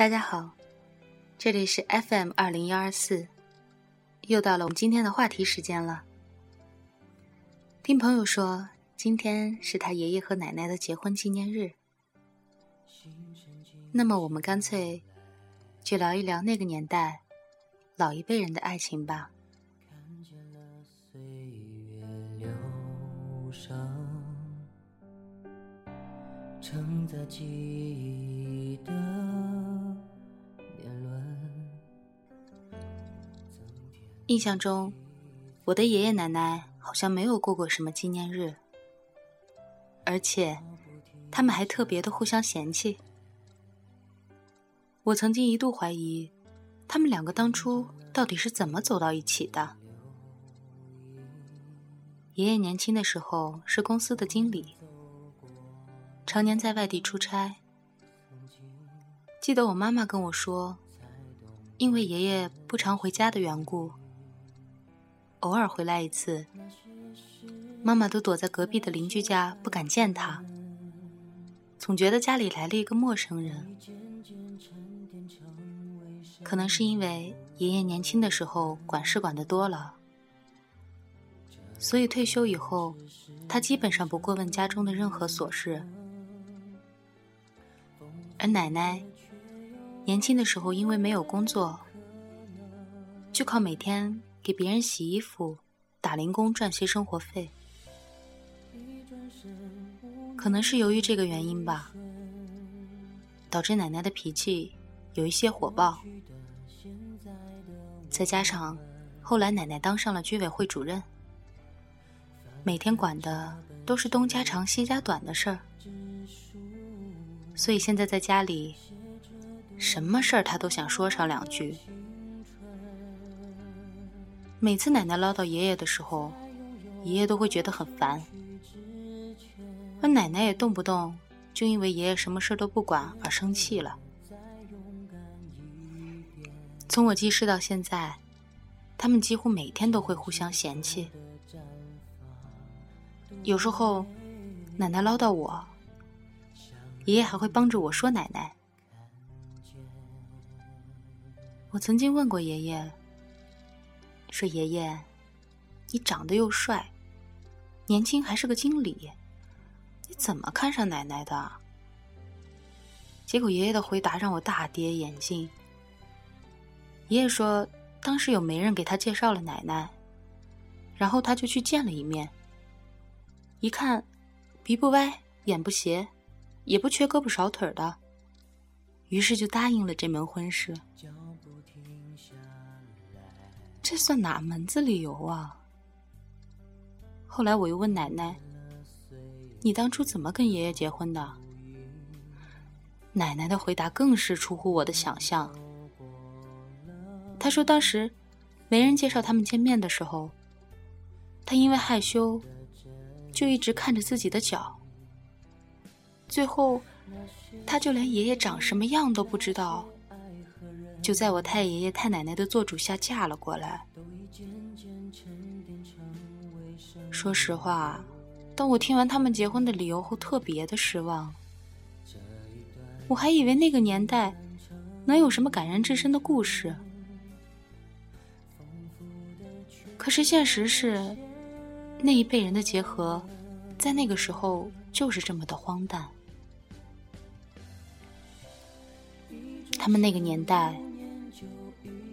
大家好，这里是 FM 二零幺二四，又到了我们今天的话题时间了。听朋友说，今天是他爷爷和奶奶的结婚纪念日，那么我们干脆就聊一聊那个年代老一辈人的爱情吧。承载记忆印象中，我的爷爷奶奶好像没有过过什么纪念日，而且他们还特别的互相嫌弃。我曾经一度怀疑，他们两个当初到底是怎么走到一起的。爷爷年轻的时候是公司的经理。常年在外地出差，记得我妈妈跟我说，因为爷爷不常回家的缘故，偶尔回来一次，妈妈都躲在隔壁的邻居家不敢见他，总觉得家里来了一个陌生人。可能是因为爷爷年轻的时候管事管的多了，所以退休以后，他基本上不过问家中的任何琐事。而奶奶年轻的时候，因为没有工作，就靠每天给别人洗衣服、打零工赚些生活费。可能是由于这个原因吧，导致奶奶的脾气有一些火爆。再加上后来奶奶当上了居委会主任，每天管的都是东家长西家短的事儿。所以现在在家里，什么事儿她都想说上两句。每次奶奶唠叨爷爷的时候，爷爷都会觉得很烦，而奶奶也动不动就因为爷爷什么事都不管而生气了。从我记事到现在，他们几乎每天都会互相嫌弃。有时候，奶奶唠叨我。爷爷还会帮着我说奶奶。我曾经问过爷爷，说爷爷，你长得又帅，年轻还是个经理，你怎么看上奶奶的？结果爷爷的回答让我大跌眼镜。爷爷说，当时有媒人给他介绍了奶奶，然后他就去见了一面，一看，鼻不歪，眼不斜。也不缺胳膊少腿的，于是就答应了这门婚事。这算哪门子理由啊？后来我又问奶奶：“你当初怎么跟爷爷结婚的？”奶奶的回答更是出乎我的想象。她说：“当时没人介绍他们见面的时候，她因为害羞，就一直看着自己的脚。”最后，她就连爷爷长什么样都不知道，就在我太爷爷太奶奶的做主下嫁了过来。说实话，当我听完他们结婚的理由后，特别的失望。我还以为那个年代能有什么感人至深的故事，可是现实是，那一辈人的结合，在那个时候就是这么的荒诞。他们那个年代，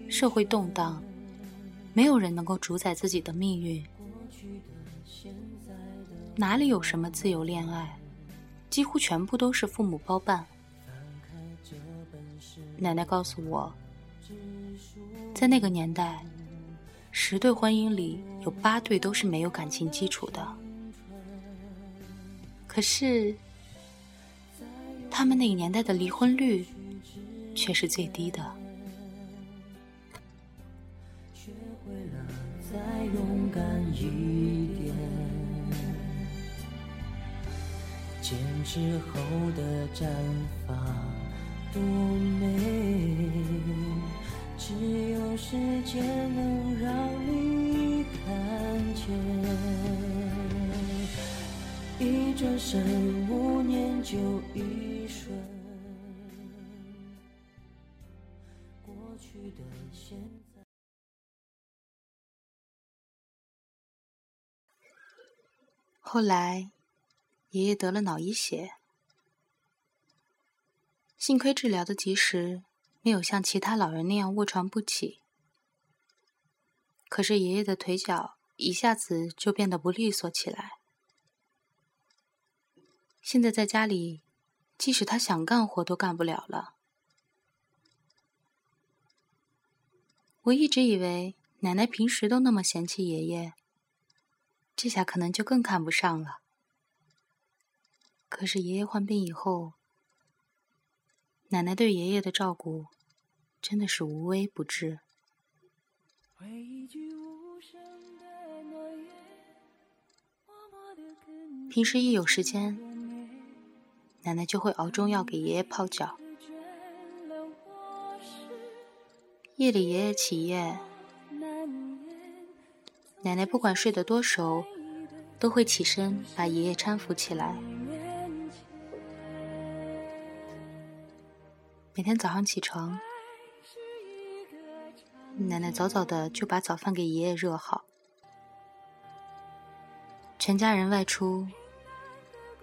社会动荡，没有人能够主宰自己的命运，哪里有什么自由恋爱，几乎全部都是父母包办。奶奶告诉我，在那个年代，十对婚姻里有八对都是没有感情基础的，可是他们那个年代的离婚率。却是最低的。勇敢一点，坚持后的绽放多美，只有时间能让你看见。一转身，五年就一瞬。过去的现后来，爷爷得了脑溢血，幸亏治疗的及时，没有像其他老人那样卧床不起。可是爷爷的腿脚一下子就变得不利索起来。现在在家里，即使他想干活都干不了了。我一直以为奶奶平时都那么嫌弃爷爷，这下可能就更看不上了。可是爷爷患病以后，奶奶对爷爷的照顾真的是无微不至。平时一有时间，奶奶就会熬中药给爷爷泡脚。夜里爷爷起夜，奶奶不管睡得多熟，都会起身把爷爷搀扶起来。每天早上起床，奶奶早早的就把早饭给爷爷热好。全家人外出，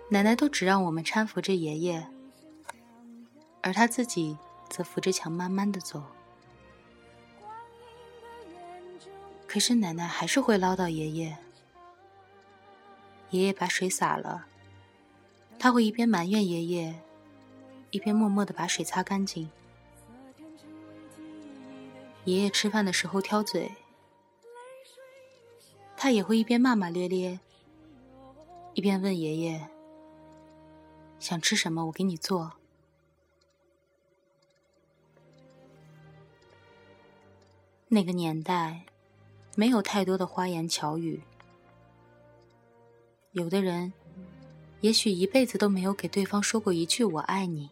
奶奶都只让我们搀扶着爷爷，而她自己则扶着墙慢慢的走。可是奶奶还是会唠叨爷爷。爷爷把水洒了，他会一边埋怨爷爷，一边默默的把水擦干净。爷爷吃饭的时候挑嘴，他也会一边骂骂咧咧，一边问爷爷：“想吃什么？我给你做。”那个年代。没有太多的花言巧语，有的人也许一辈子都没有给对方说过一句“我爱你”。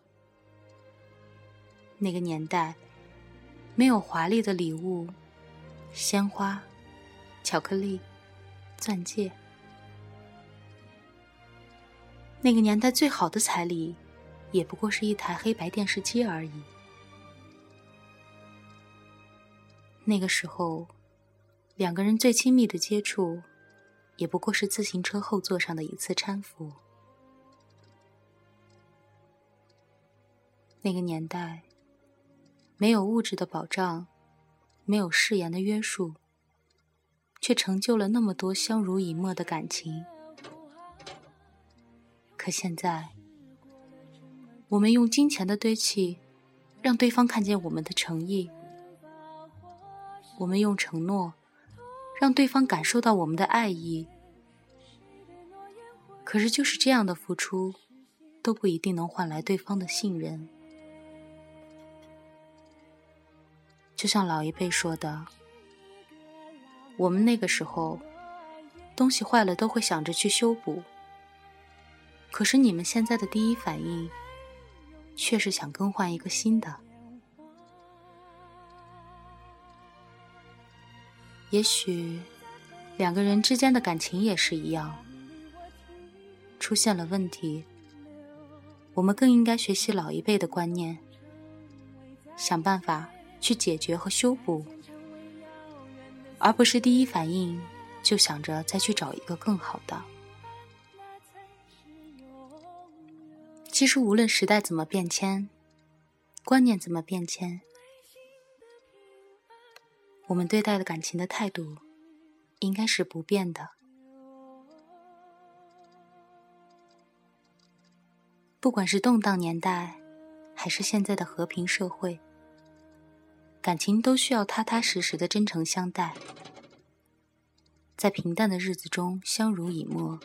那个年代没有华丽的礼物，鲜花、巧克力、钻戒。那个年代最好的彩礼，也不过是一台黑白电视机而已。那个时候。两个人最亲密的接触，也不过是自行车后座上的一次搀扶。那个年代，没有物质的保障，没有誓言的约束，却成就了那么多相濡以沫的感情。可现在，我们用金钱的堆砌，让对方看见我们的诚意；我们用承诺。让对方感受到我们的爱意，可是就是这样的付出，都不一定能换来对方的信任。就像老一辈说的，我们那个时候，东西坏了都会想着去修补，可是你们现在的第一反应，却是想更换一个新的。也许，两个人之间的感情也是一样，出现了问题，我们更应该学习老一辈的观念，想办法去解决和修补，而不是第一反应就想着再去找一个更好的。其实，无论时代怎么变迁，观念怎么变迁。我们对待的感情的态度，应该是不变的。不管是动荡年代，还是现在的和平社会，感情都需要踏踏实实的真诚相待，在平淡的日子中相濡以沫。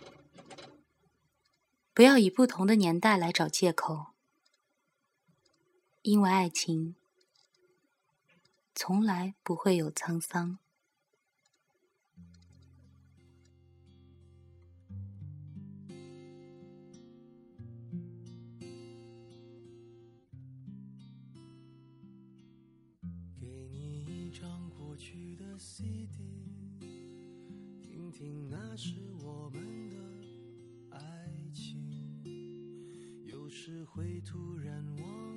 不要以不同的年代来找借口，因为爱情。从来不会有沧桑。给你一张过去的 CD，听听那时我们的爱情。有时会突然忘了，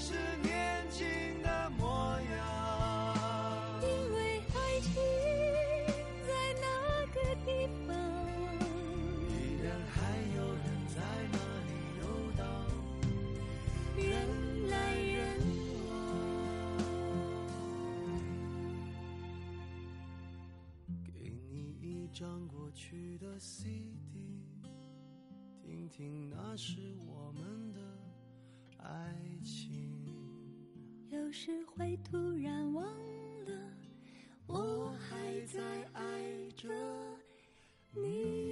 是年轻的模样。因为爱情在那个地方，依然还有人在那里游荡。人来人往。给你一张过去的 CD，听听那是我们的爱情。有时会突然忘了我还在爱着你。